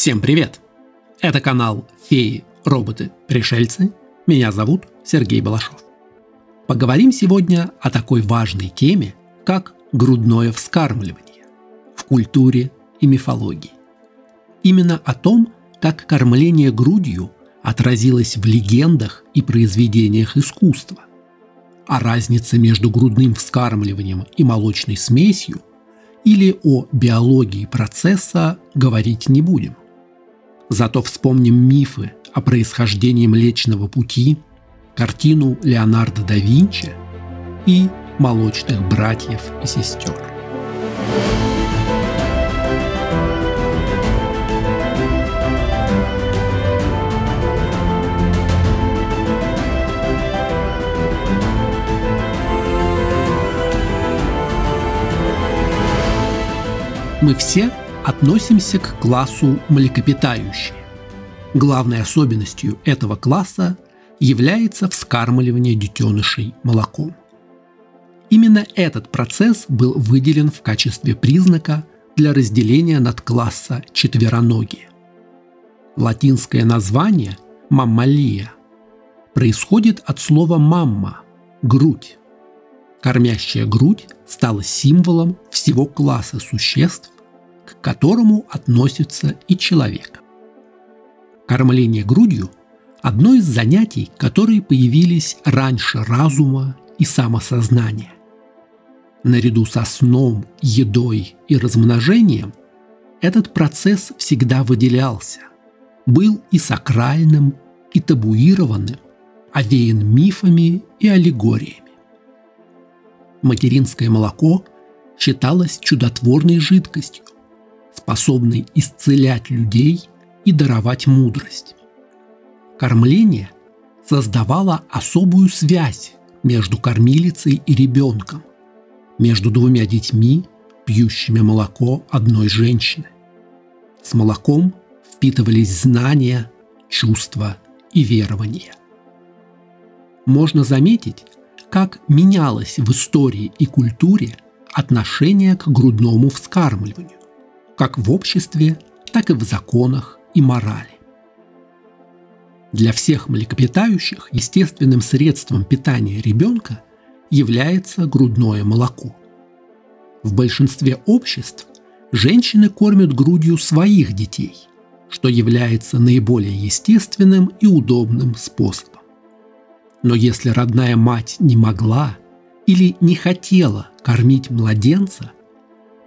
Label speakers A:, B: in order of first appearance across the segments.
A: Всем привет! Это канал «Феи, роботы, пришельцы». Меня зовут Сергей Балашов. Поговорим сегодня о такой важной теме, как грудное вскармливание в культуре и мифологии. Именно о том, как кормление грудью отразилось в легендах и произведениях искусства. О разнице между грудным вскармливанием и молочной смесью или о биологии процесса говорить не будем. Зато вспомним мифы о происхождении Млечного Пути, картину Леонардо да Винчи и молочных братьев и сестер. Мы все относимся к классу млекопитающие. Главной особенностью этого класса является вскармливание детенышей молоком. Именно этот процесс был выделен в качестве признака для разделения надкласса четвероногие. Латинское название «маммалия» происходит от слова «мамма» – грудь. Кормящая грудь стала символом всего класса существ, к которому относится и человек. Кормление грудью – одно из занятий, которые появились раньше разума и самосознания. Наряду со сном, едой и размножением этот процесс всегда выделялся, был и сакральным, и табуированным, овеян мифами и аллегориями. Материнское молоко считалось чудотворной жидкостью, способной исцелять людей и даровать мудрость. Кормление создавало особую связь между кормилицей и ребенком, между двумя детьми, пьющими молоко одной женщины. С молоком впитывались знания, чувства и верования. Можно заметить, как менялось в истории и культуре отношение к грудному вскармливанию как в обществе, так и в законах и морали. Для всех млекопитающих естественным средством питания ребенка является грудное молоко. В большинстве обществ женщины кормят грудью своих детей, что является наиболее естественным и удобным способом. Но если родная мать не могла или не хотела кормить младенца –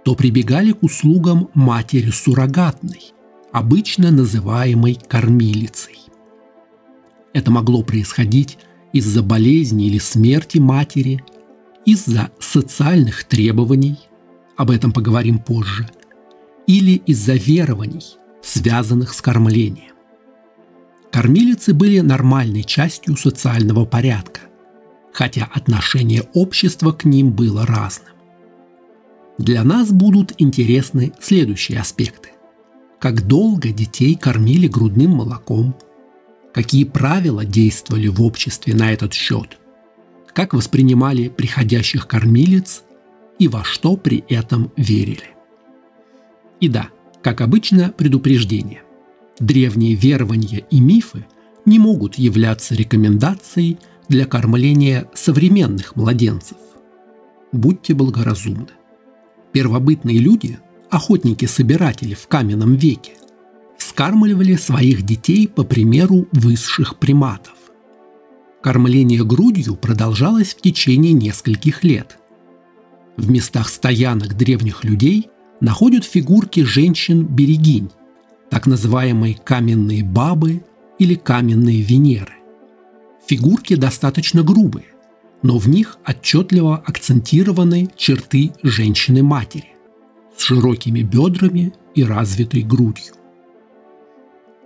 A: то прибегали к услугам матери суррогатной, обычно называемой кормилицей. Это могло происходить из-за болезни или смерти матери, из-за социальных требований, об этом поговорим позже, или из-за верований, связанных с кормлением. Кормилицы были нормальной частью социального порядка, хотя отношение общества к ним было разным. Для нас будут интересны следующие аспекты. Как долго детей кормили грудным молоком? Какие правила действовали в обществе на этот счет? Как воспринимали приходящих кормилец и во что при этом верили? И да, как обычно, предупреждение. Древние верования и мифы не могут являться рекомендацией для кормления современных младенцев. Будьте благоразумны первобытные люди, охотники-собиратели в каменном веке, скармливали своих детей по примеру высших приматов. Кормление грудью продолжалось в течение нескольких лет. В местах стоянок древних людей находят фигурки женщин-берегинь, так называемые каменные бабы или каменные Венеры. Фигурки достаточно грубые, но в них отчетливо акцентированы черты женщины-матери с широкими бедрами и развитой грудью.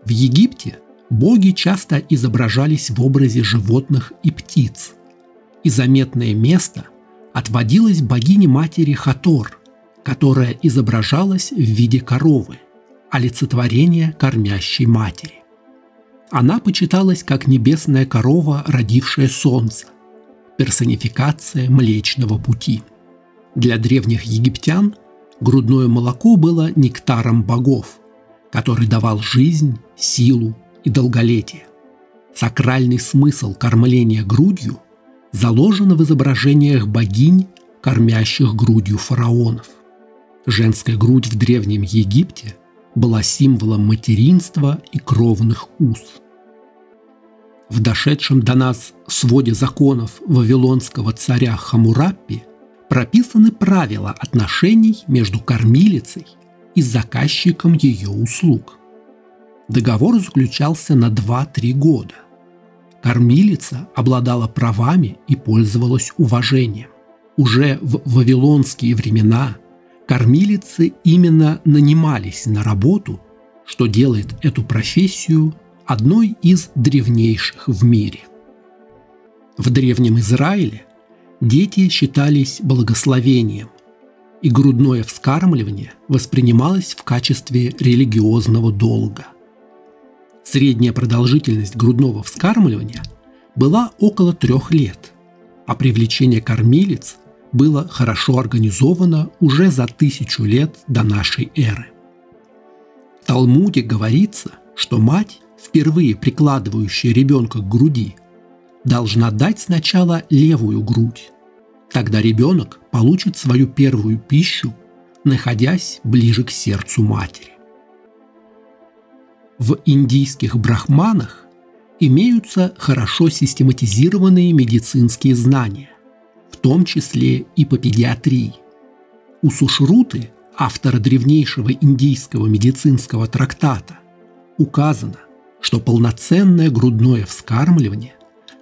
A: В Египте боги часто изображались в образе животных и птиц, и заметное место отводилось богине-матери Хатор, которая изображалась в виде коровы, олицетворение кормящей матери. Она почиталась как небесная корова, родившая солнце, персонификация Млечного Пути. Для древних египтян грудное молоко было нектаром богов, который давал жизнь, силу и долголетие. Сакральный смысл кормления грудью заложен в изображениях богинь, кормящих грудью фараонов. Женская грудь в Древнем Египте была символом материнства и кровных уз. В дошедшем до нас своде законов вавилонского царя Хамураппи прописаны правила отношений между кормилицей и заказчиком ее услуг. Договор заключался на 2-3 года. Кормилица обладала правами и пользовалась уважением. Уже в вавилонские времена кормилицы именно нанимались на работу, что делает эту профессию одной из древнейших в мире. В Древнем Израиле дети считались благословением, и грудное вскармливание воспринималось в качестве религиозного долга. Средняя продолжительность грудного вскармливания была около трех лет, а привлечение кормилиц было хорошо организовано уже за тысячу лет до нашей эры. В Талмуде говорится, что мать, впервые прикладывающая ребенка к груди, должна дать сначала левую грудь. Тогда ребенок получит свою первую пищу, находясь ближе к сердцу матери. В индийских брахманах имеются хорошо систематизированные медицинские знания, в том числе и по педиатрии. У Сушруты, автора древнейшего индийского медицинского трактата, указано, что полноценное грудное вскармливание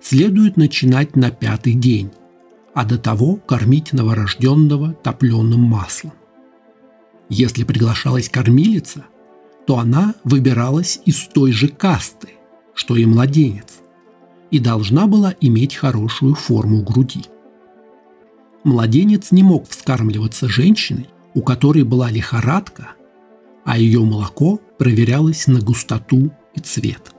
A: следует начинать на пятый день, а до того кормить новорожденного топленым маслом. Если приглашалась кормилица, то она выбиралась из той же касты, что и младенец, и должна была иметь хорошую форму груди. Младенец не мог вскармливаться женщиной, у которой была лихорадка, а ее молоко проверялось на густоту и цвет.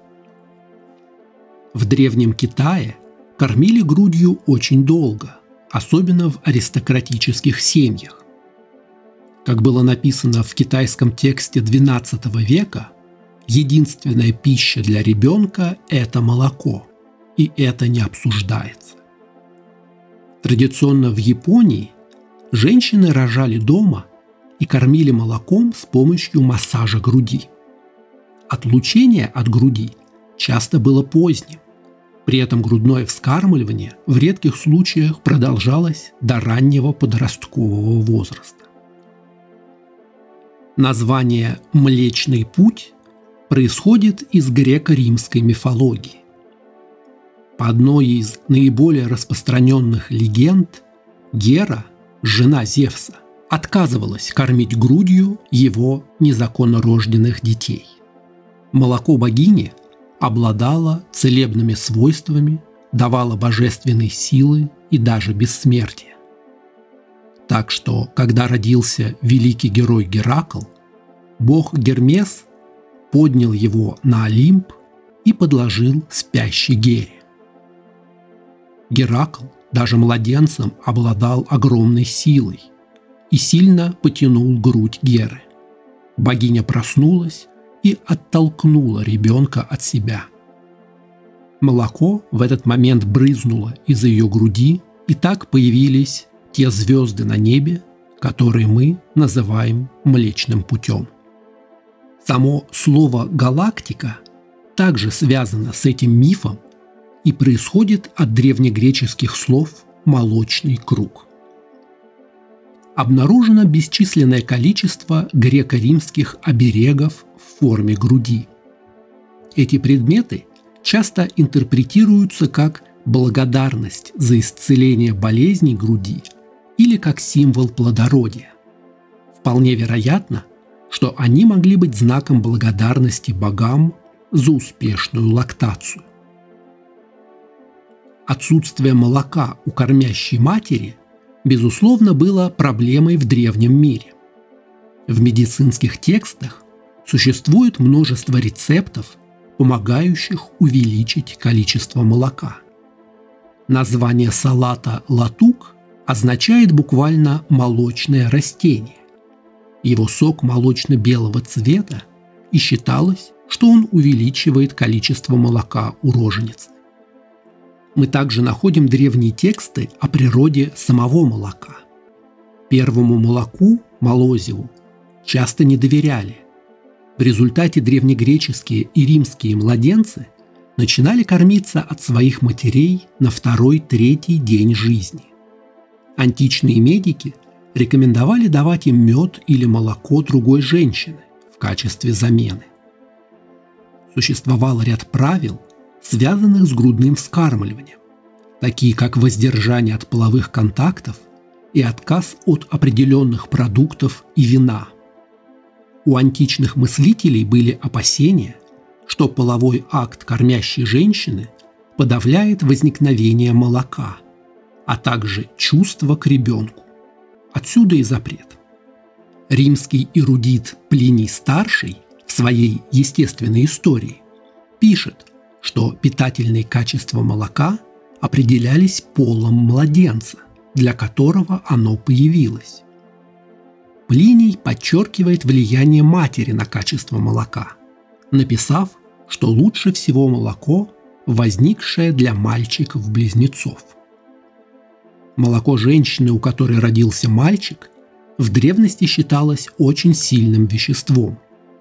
A: В Древнем Китае кормили грудью очень долго, особенно в аристократических семьях. Как было написано в китайском тексте XII века, единственная пища для ребенка – это молоко, и это не обсуждается. Традиционно в Японии женщины рожали дома и кормили молоком с помощью массажа груди. Отлучение от груди часто было поздним, при этом грудное вскармливание в редких случаях продолжалось до раннего подросткового возраста. Название «Млечный путь» происходит из греко-римской мифологии. По одной из наиболее распространенных легенд, Гера, жена Зевса, отказывалась кормить грудью его незаконно рожденных детей. Молоко богини – обладала целебными свойствами, давала божественной силы и даже бессмертие. Так что, когда родился великий герой Геракл, бог Гермес поднял его на Олимп и подложил спящей Гере. Геракл даже младенцем обладал огромной силой и сильно потянул грудь Геры. Богиня проснулась и оттолкнула ребенка от себя. Молоко в этот момент брызнуло из ее груди, и так появились те звезды на небе, которые мы называем Млечным путем. Само слово «галактика» также связано с этим мифом и происходит от древнегреческих слов «молочный круг» обнаружено бесчисленное количество греко-римских оберегов в форме груди. Эти предметы часто интерпретируются как благодарность за исцеление болезней груди или как символ плодородия. Вполне вероятно, что они могли быть знаком благодарности богам за успешную лактацию. Отсутствие молока у кормящей матери – безусловно, было проблемой в древнем мире. В медицинских текстах существует множество рецептов, помогающих увеличить количество молока. Название салата латук означает буквально молочное растение. Его сок молочно-белого цвета и считалось, что он увеличивает количество молока у роженицы. Мы также находим древние тексты о природе самого молока. Первому молоку, молозиву, часто не доверяли. В результате древнегреческие и римские младенцы начинали кормиться от своих матерей на второй-третий день жизни. Античные медики рекомендовали давать им мед или молоко другой женщины в качестве замены. Существовал ряд правил, связанных с грудным вскармливанием, такие как воздержание от половых контактов и отказ от определенных продуктов и вина. У античных мыслителей были опасения, что половой акт кормящей женщины подавляет возникновение молока, а также чувство к ребенку. Отсюда и запрет. Римский эрудит Плиний Старший в своей естественной истории пишет, что питательные качества молока определялись полом младенца, для которого оно появилось. Плиний подчеркивает влияние матери на качество молока, написав, что лучше всего молоко, возникшее для мальчиков-близнецов. Молоко женщины, у которой родился мальчик, в древности считалось очень сильным веществом.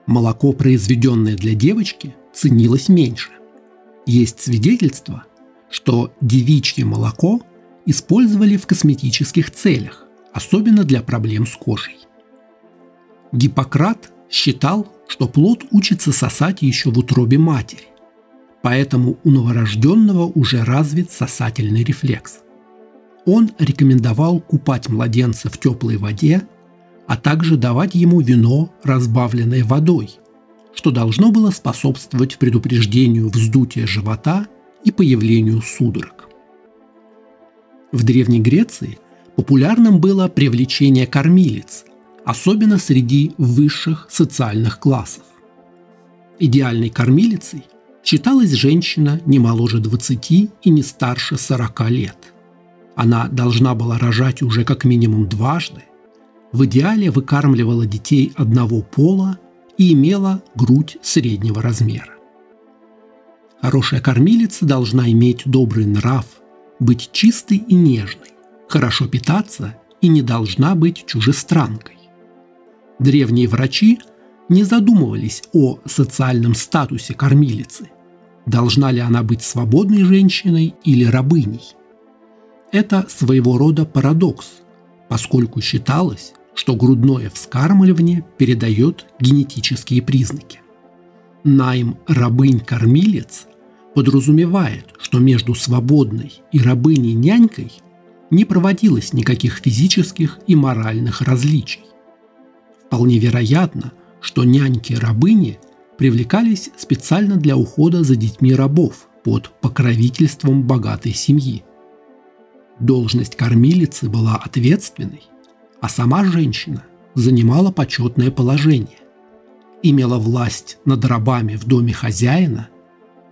A: Молоко, произведенное для девочки, ценилось меньше. Есть свидетельство, что девичье молоко использовали в косметических целях, особенно для проблем с кожей. Гиппократ считал, что плод учится сосать еще в утробе матери, поэтому у новорожденного уже развит сосательный рефлекс. Он рекомендовал купать младенца в теплой воде, а также давать ему вино, разбавленное водой – что должно было способствовать предупреждению вздутия живота и появлению судорог. В Древней Греции популярным было привлечение кормилиц, особенно среди высших социальных классов. Идеальной кормилицей считалась женщина не моложе 20 и не старше 40 лет. Она должна была рожать уже как минимум дважды, в идеале выкармливала детей одного пола и имела грудь среднего размера. Хорошая кормилица должна иметь добрый нрав, быть чистой и нежной, хорошо питаться и не должна быть чужестранкой. Древние врачи не задумывались о социальном статусе кормилицы. Должна ли она быть свободной женщиной или рабыней? Это своего рода парадокс, поскольку считалось, что грудное вскармливание передает генетические признаки. Найм рабынь-кормилец подразумевает, что между свободной и рабыней-нянькой не проводилось никаких физических и моральных различий. Вполне вероятно, что няньки-рабыни привлекались специально для ухода за детьми рабов под покровительством богатой семьи. Должность кормилицы была ответственной а сама женщина занимала почетное положение, имела власть над рабами в доме хозяина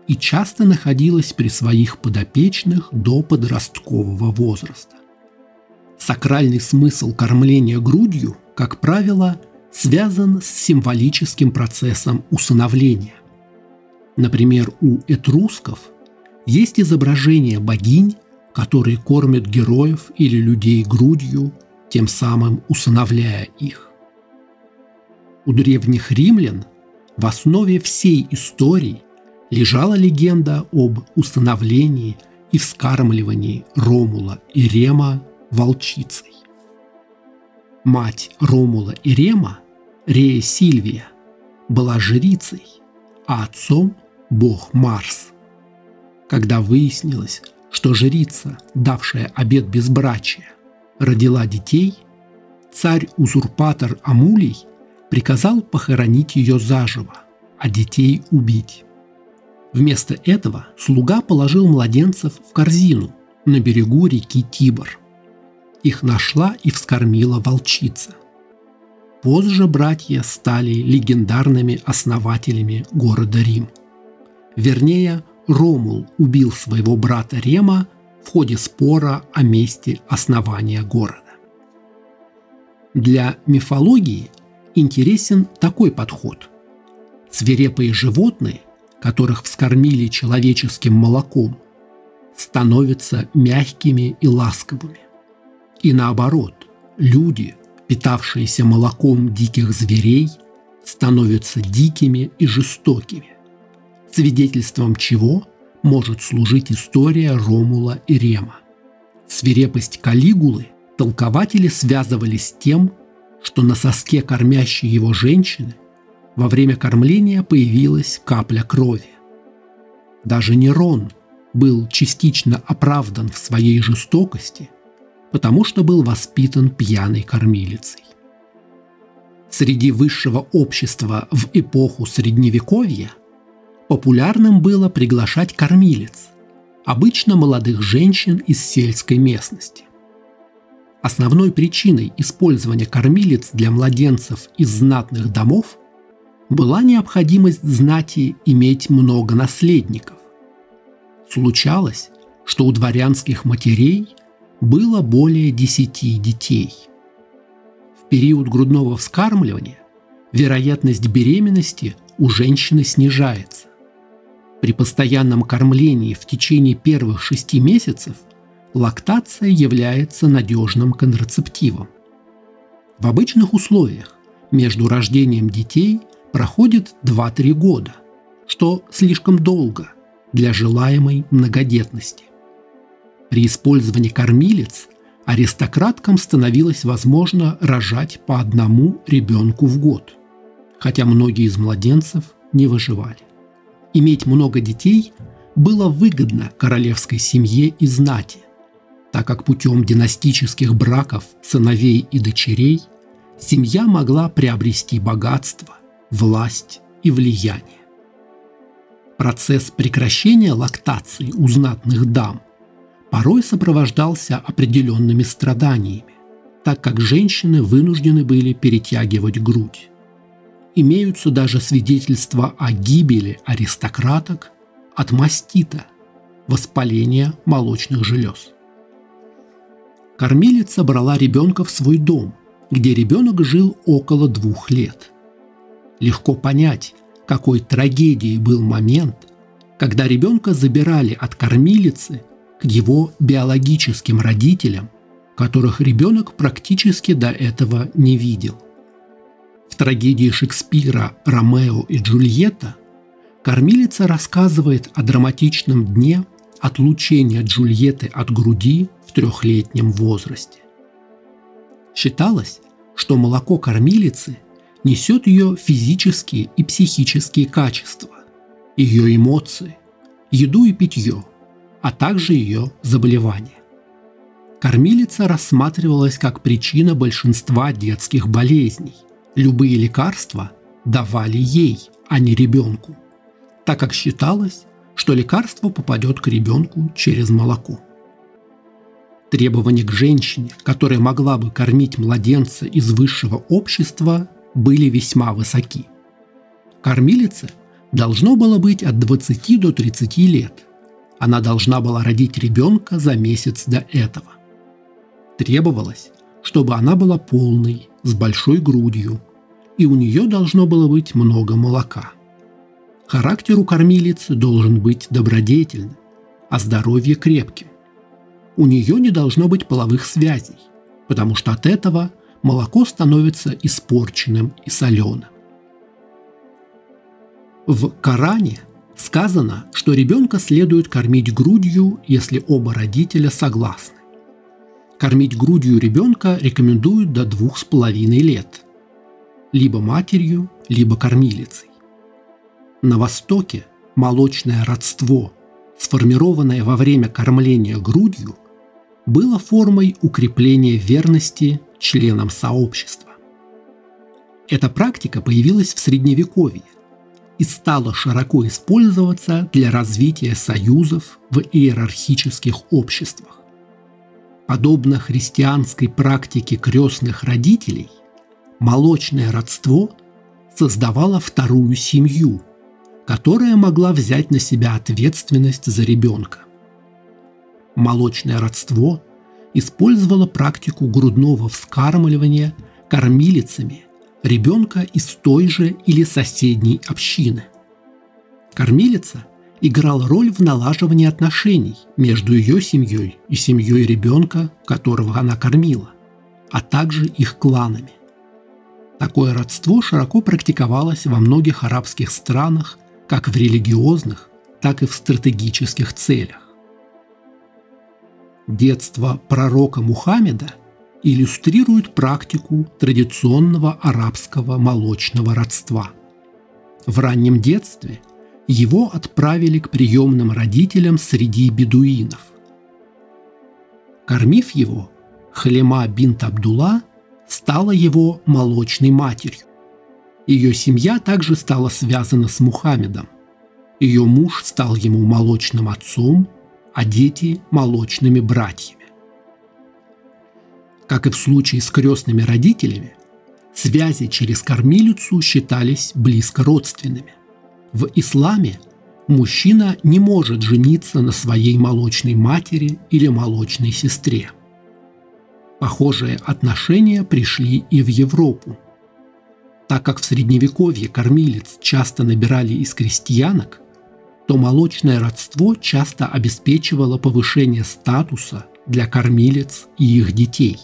A: и часто находилась при своих подопечных до подросткового возраста. Сакральный смысл кормления грудью, как правило, связан с символическим процессом усыновления. Например, у этрусков есть изображения богинь, которые кормят героев или людей грудью тем самым усыновляя их. У древних римлян в основе всей истории лежала легенда об усыновлении и вскармливании Ромула и Рема волчицей. Мать Ромула и Рема, Рея Сильвия, была жрицей, а отцом – бог Марс. Когда выяснилось, что жрица, давшая обет безбрачия, родила детей, царь-узурпатор Амулий приказал похоронить ее заживо, а детей убить. Вместо этого слуга положил младенцев в корзину на берегу реки Тибр. Их нашла и вскормила волчица. Позже братья стали легендарными основателями города Рим. Вернее, Ромул убил своего брата Рема в ходе спора о месте основания города. Для мифологии интересен такой подход. Свирепые животные, которых вскормили человеческим молоком, становятся мягкими и ласковыми. И наоборот, люди, питавшиеся молоком диких зверей, становятся дикими и жестокими, свидетельством чего может служить история Ромула и Рема. Свирепость Калигулы толкователи связывали с тем, что на соске кормящей его женщины во время кормления появилась капля крови. Даже Нерон был частично оправдан в своей жестокости, потому что был воспитан пьяной кормилицей. Среди высшего общества в эпоху Средневековья популярным было приглашать кормилец, обычно молодых женщин из сельской местности. Основной причиной использования кормилец для младенцев из знатных домов была необходимость знати иметь много наследников. Случалось, что у дворянских матерей было более десяти детей. В период грудного вскармливания вероятность беременности у женщины снижается. При постоянном кормлении в течение первых шести месяцев лактация является надежным контрацептивом. В обычных условиях между рождением детей проходит 2-3 года, что слишком долго для желаемой многодетности. При использовании кормилец аристократкам становилось возможно рожать по одному ребенку в год, хотя многие из младенцев не выживали. Иметь много детей было выгодно королевской семье и знати, так как путем династических браков сыновей и дочерей семья могла приобрести богатство, власть и влияние. Процесс прекращения лактации у знатных дам порой сопровождался определенными страданиями, так как женщины вынуждены были перетягивать грудь имеются даже свидетельства о гибели аристократок от мастита, воспаления молочных желез. Кормилица брала ребенка в свой дом, где ребенок жил около двух лет. Легко понять, какой трагедией был момент, когда ребенка забирали от кормилицы к его биологическим родителям, которых ребенок практически до этого не видел. В трагедии Шекспира «Ромео и Джульетта» кормилица рассказывает о драматичном дне отлучения Джульетты от груди в трехлетнем возрасте. Считалось, что молоко кормилицы несет ее физические и психические качества, ее эмоции, еду и питье, а также ее заболевания. Кормилица рассматривалась как причина большинства детских болезней – Любые лекарства давали ей, а не ребенку, так как считалось, что лекарство попадет к ребенку через молоко. Требования к женщине, которая могла бы кормить младенца из высшего общества, были весьма высоки. Кормилице должно было быть от 20 до 30 лет. Она должна была родить ребенка за месяц до этого. Требовалось, чтобы она была полной, с большой грудью, и у нее должно было быть много молока. Характер у кормилицы должен быть добродетельным, а здоровье крепким. У нее не должно быть половых связей, потому что от этого молоко становится испорченным и соленым. В Коране сказано, что ребенка следует кормить грудью, если оба родителя согласны. Кормить грудью ребенка рекомендуют до двух с половиной лет, либо матерью, либо кормилицей. На Востоке молочное родство, сформированное во время кормления грудью, было формой укрепления верности членам сообщества. Эта практика появилась в Средневековье и стала широко использоваться для развития союзов в иерархических обществах. Подобно христианской практике крестных родителей, молочное родство создавало вторую семью, которая могла взять на себя ответственность за ребенка. Молочное родство использовало практику грудного вскармливания кормилицами ребенка из той же или соседней общины. Кормилица играла роль в налаживании отношений между ее семьей и семьей ребенка, которого она кормила, а также их кланами. Такое родство широко практиковалось во многих арабских странах как в религиозных, так и в стратегических целях. Детство пророка Мухаммеда иллюстрирует практику традиционного арабского молочного родства. В раннем детстве его отправили к приемным родителям среди бедуинов. Кормив его, Халима бинт Абдулла стала его молочной матерью. Ее семья также стала связана с Мухаммедом. Ее муж стал ему молочным отцом, а дети – молочными братьями. Как и в случае с крестными родителями, связи через кормилицу считались близко родственными. В исламе мужчина не может жениться на своей молочной матери или молочной сестре. Похожие отношения пришли и в Европу – так как в средневековье кормилец часто набирали из крестьянок, то молочное родство часто обеспечивало повышение статуса для кормилец и их детей.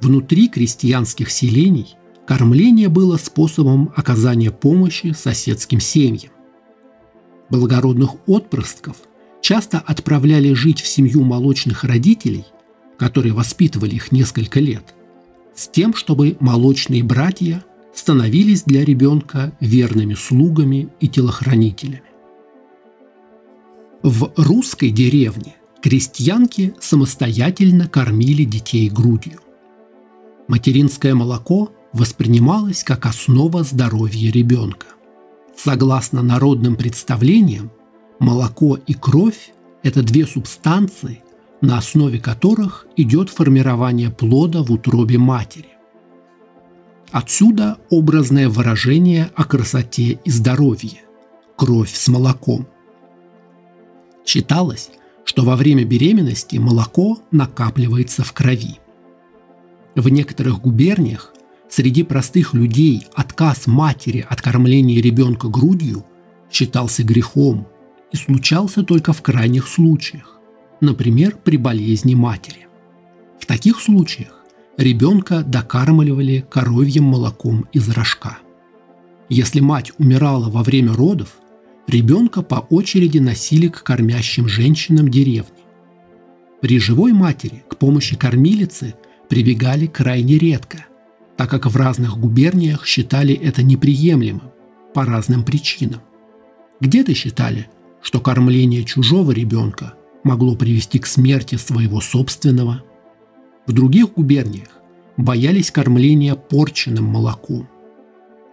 A: Внутри крестьянских селений кормление было способом оказания помощи соседским семьям. Благородных отпрысков часто отправляли жить в семью молочных родителей, которые воспитывали их несколько лет – с тем, чтобы молочные братья становились для ребенка верными слугами и телохранителями. В русской деревне крестьянки самостоятельно кормили детей грудью. Материнское молоко воспринималось как основа здоровья ребенка. Согласно народным представлениям, молоко и кровь – это две субстанции, на основе которых идет формирование плода в утробе матери. Отсюда образное выражение о красоте и здоровье – кровь с молоком. Считалось, что во время беременности молоко накапливается в крови. В некоторых губерниях среди простых людей отказ матери от кормления ребенка грудью считался грехом и случался только в крайних случаях например, при болезни матери. В таких случаях ребенка докармливали коровьим молоком из рожка. Если мать умирала во время родов, ребенка по очереди носили к кормящим женщинам деревни. При живой матери к помощи кормилицы прибегали крайне редко, так как в разных губерниях считали это неприемлемым по разным причинам. Где-то считали, что кормление чужого ребенка могло привести к смерти своего собственного. В других губерниях боялись кормления порченным молоком.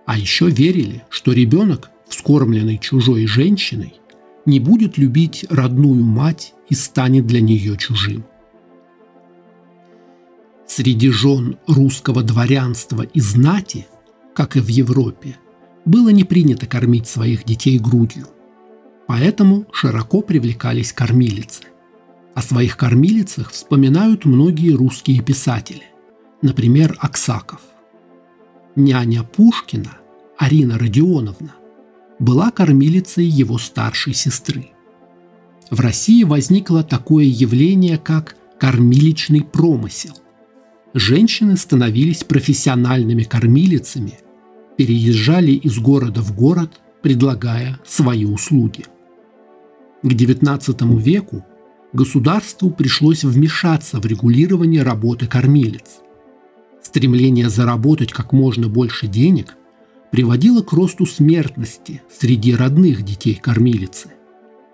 A: А еще верили, что ребенок, вскормленный чужой женщиной, не будет любить родную мать и станет для нее чужим. Среди жен русского дворянства и знати, как и в Европе, было не принято кормить своих детей грудью – Поэтому широко привлекались кормилицы. О своих кормилицах вспоминают многие русские писатели, например, Аксаков. Няня Пушкина, Арина Родионовна, была кормилицей его старшей сестры. В России возникло такое явление, как кормиличный промысел. Женщины становились профессиональными кормилицами, переезжали из города в город, предлагая свои услуги. К XIX веку государству пришлось вмешаться в регулирование работы кормилец. Стремление заработать как можно больше денег приводило к росту смертности среди родных детей кормилицы,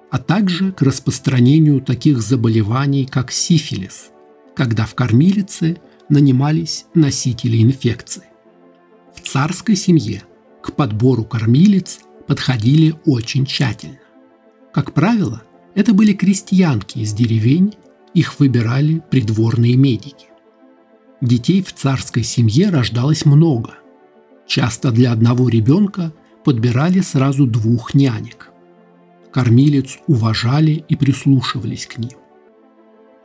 A: а также к распространению таких заболеваний, как сифилис, когда в кормилице нанимались носители инфекции. В царской семье к подбору кормилец подходили очень тщательно. Как правило, это были крестьянки из деревень, их выбирали придворные медики. Детей в царской семье рождалось много. Часто для одного ребенка подбирали сразу двух нянек. Кормилец уважали и прислушивались к ним.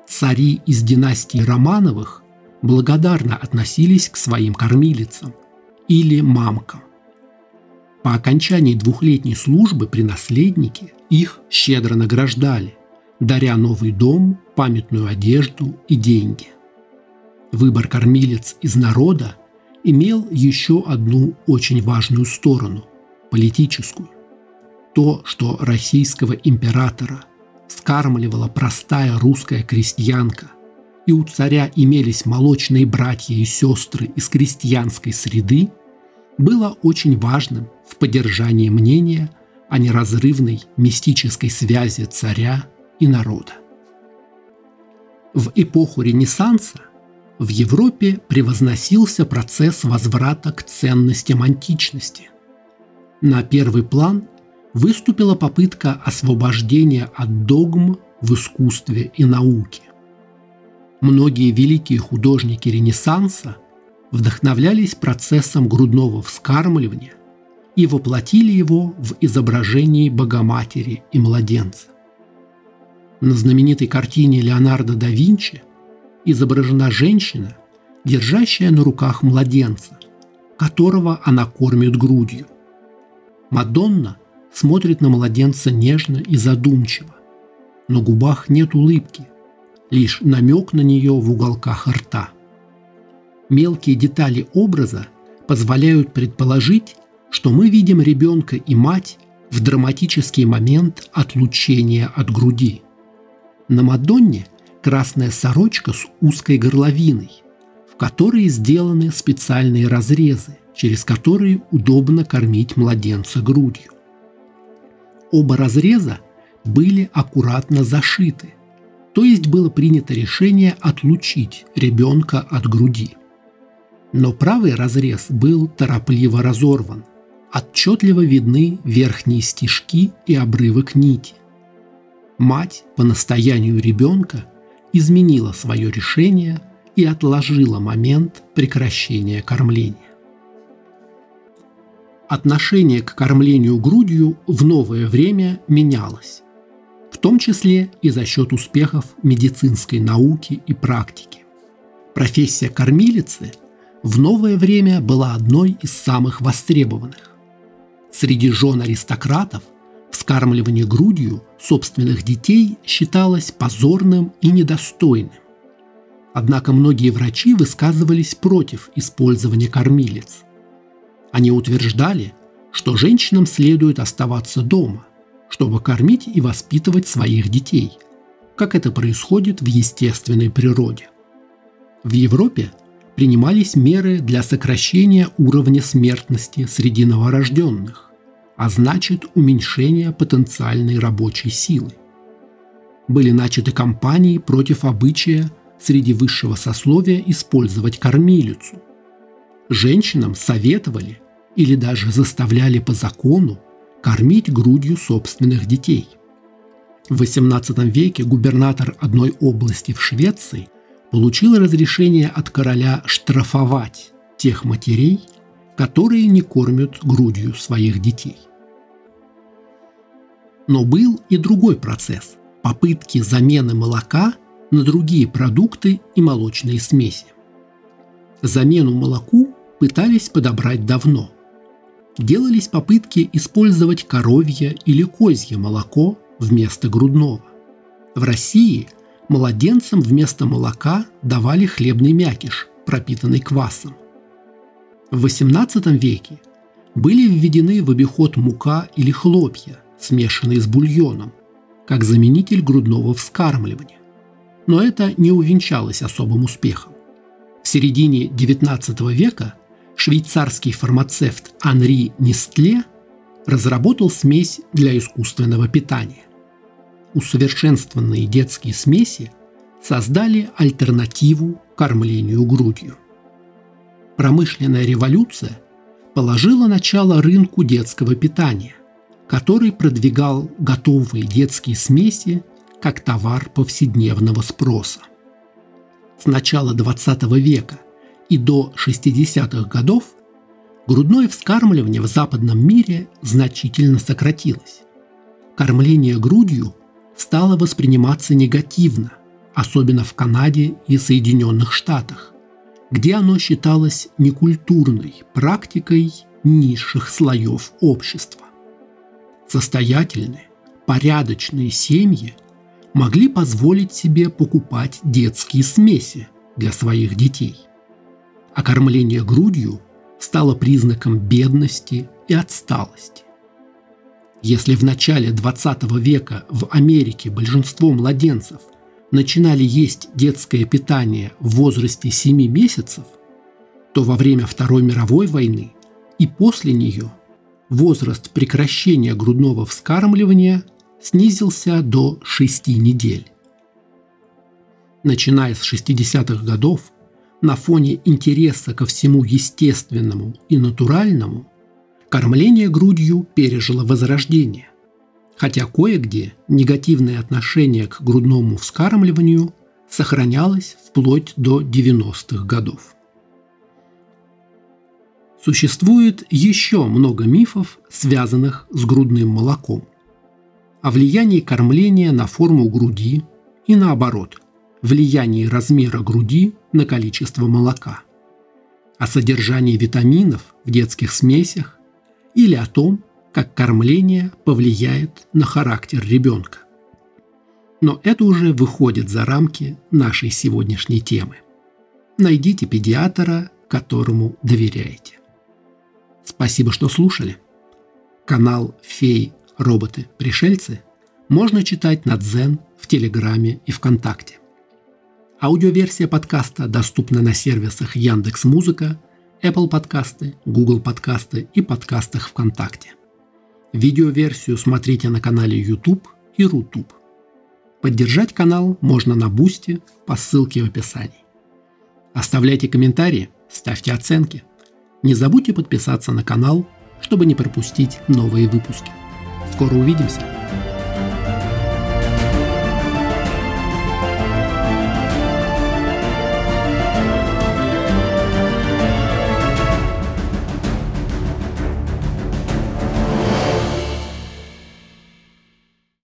A: Цари из династии Романовых благодарно относились к своим кормилицам, или мамкам. По окончании двухлетней службы при наследнике их щедро награждали, даря новый дом, памятную одежду и деньги. Выбор кормилец из народа имел еще одну очень важную сторону – политическую. То, что российского императора скармливала простая русская крестьянка, и у царя имелись молочные братья и сестры из крестьянской среды, было очень важным в поддержании мнения о неразрывной мистической связи царя и народа. В эпоху Ренессанса в Европе превозносился процесс возврата к ценностям античности. На первый план выступила попытка освобождения от догм в искусстве и науке. Многие великие художники Ренессанса вдохновлялись процессом грудного вскармливания и воплотили его в изображении Богоматери и младенца. На знаменитой картине Леонардо да Винчи изображена женщина, держащая на руках младенца, которого она кормит грудью. Мадонна смотрит на младенца нежно и задумчиво. На губах нет улыбки, лишь намек на нее в уголках рта. Мелкие детали образа позволяют предположить, что мы видим ребенка и мать в драматический момент отлучения от груди – на Мадонне красная сорочка с узкой горловиной, в которой сделаны специальные разрезы, через которые удобно кормить младенца грудью. Оба разреза были аккуратно зашиты, то есть было принято решение отлучить ребенка от груди. Но правый разрез был торопливо разорван. Отчетливо видны верхние стежки и обрывок нити. Мать по настоянию ребенка изменила свое решение и отложила момент прекращения кормления. Отношение к кормлению грудью в новое время менялось, том числе и за счет успехов медицинской науки и практики. Профессия кормилицы в новое время была одной из самых востребованных. Среди жен аристократов Вскармливание грудью собственных детей считалось позорным и недостойным. Однако многие врачи высказывались против использования кормилец. Они утверждали, что женщинам следует оставаться дома, чтобы кормить и воспитывать своих детей, как это происходит в естественной природе. В Европе принимались меры для сокращения уровня смертности среди новорожденных а значит уменьшение потенциальной рабочей силы. Были начаты кампании против обычая среди высшего сословия использовать кормилицу. Женщинам советовали или даже заставляли по закону кормить грудью собственных детей. В XVIII веке губернатор одной области в Швеции получил разрешение от короля штрафовать тех матерей, которые не кормят грудью своих детей. Но был и другой процесс – попытки замены молока на другие продукты и молочные смеси. Замену молоку пытались подобрать давно. Делались попытки использовать коровье или козье молоко вместо грудного. В России младенцам вместо молока давали хлебный мякиш, пропитанный квасом. В XVIII веке были введены в обиход мука или хлопья, смешанный с бульоном, как заменитель грудного вскармливания. Но это не увенчалось особым успехом. В середине XIX века швейцарский фармацевт Анри Нестле разработал смесь для искусственного питания. Усовершенствованные детские смеси создали альтернативу кормлению грудью. Промышленная революция положила начало рынку детского питания, который продвигал готовые детские смеси как товар повседневного спроса. С начала 20 века и до 60-х годов грудное вскармливание в западном мире значительно сократилось. Кормление грудью стало восприниматься негативно, особенно в Канаде и Соединенных Штатах, где оно считалось некультурной практикой низших слоев общества. Состоятельные, порядочные семьи могли позволить себе покупать детские смеси для своих детей. А кормление грудью стало признаком бедности и отсталости. Если в начале 20 века в Америке большинство младенцев начинали есть детское питание в возрасте 7 месяцев, то во время Второй мировой войны и после нее возраст прекращения грудного вскармливания снизился до 6 недель. Начиная с 60-х годов, на фоне интереса ко всему естественному и натуральному, кормление грудью пережило возрождение. Хотя кое-где негативное отношение к грудному вскармливанию сохранялось вплоть до 90-х годов. Существует еще много мифов, связанных с грудным молоком. О влиянии кормления на форму груди и наоборот, влиянии размера груди на количество молока. О содержании витаминов в детских смесях или о том, как кормление повлияет на характер ребенка. Но это уже выходит за рамки нашей сегодняшней темы. Найдите педиатра, которому доверяете. Спасибо, что слушали. Канал «Фей. Роботы. Пришельцы» можно читать на Дзен, в Телеграме и ВКонтакте. Аудиоверсия подкаста доступна на сервисах Яндекс Музыка, Apple подкасты, Google подкасты и подкастах ВКонтакте. Видеоверсию смотрите на канале YouTube и Rutube. Поддержать канал можно на Boosty по ссылке в описании. Оставляйте комментарии, ставьте оценки – не забудьте подписаться на канал, чтобы не пропустить новые выпуски. Скоро увидимся!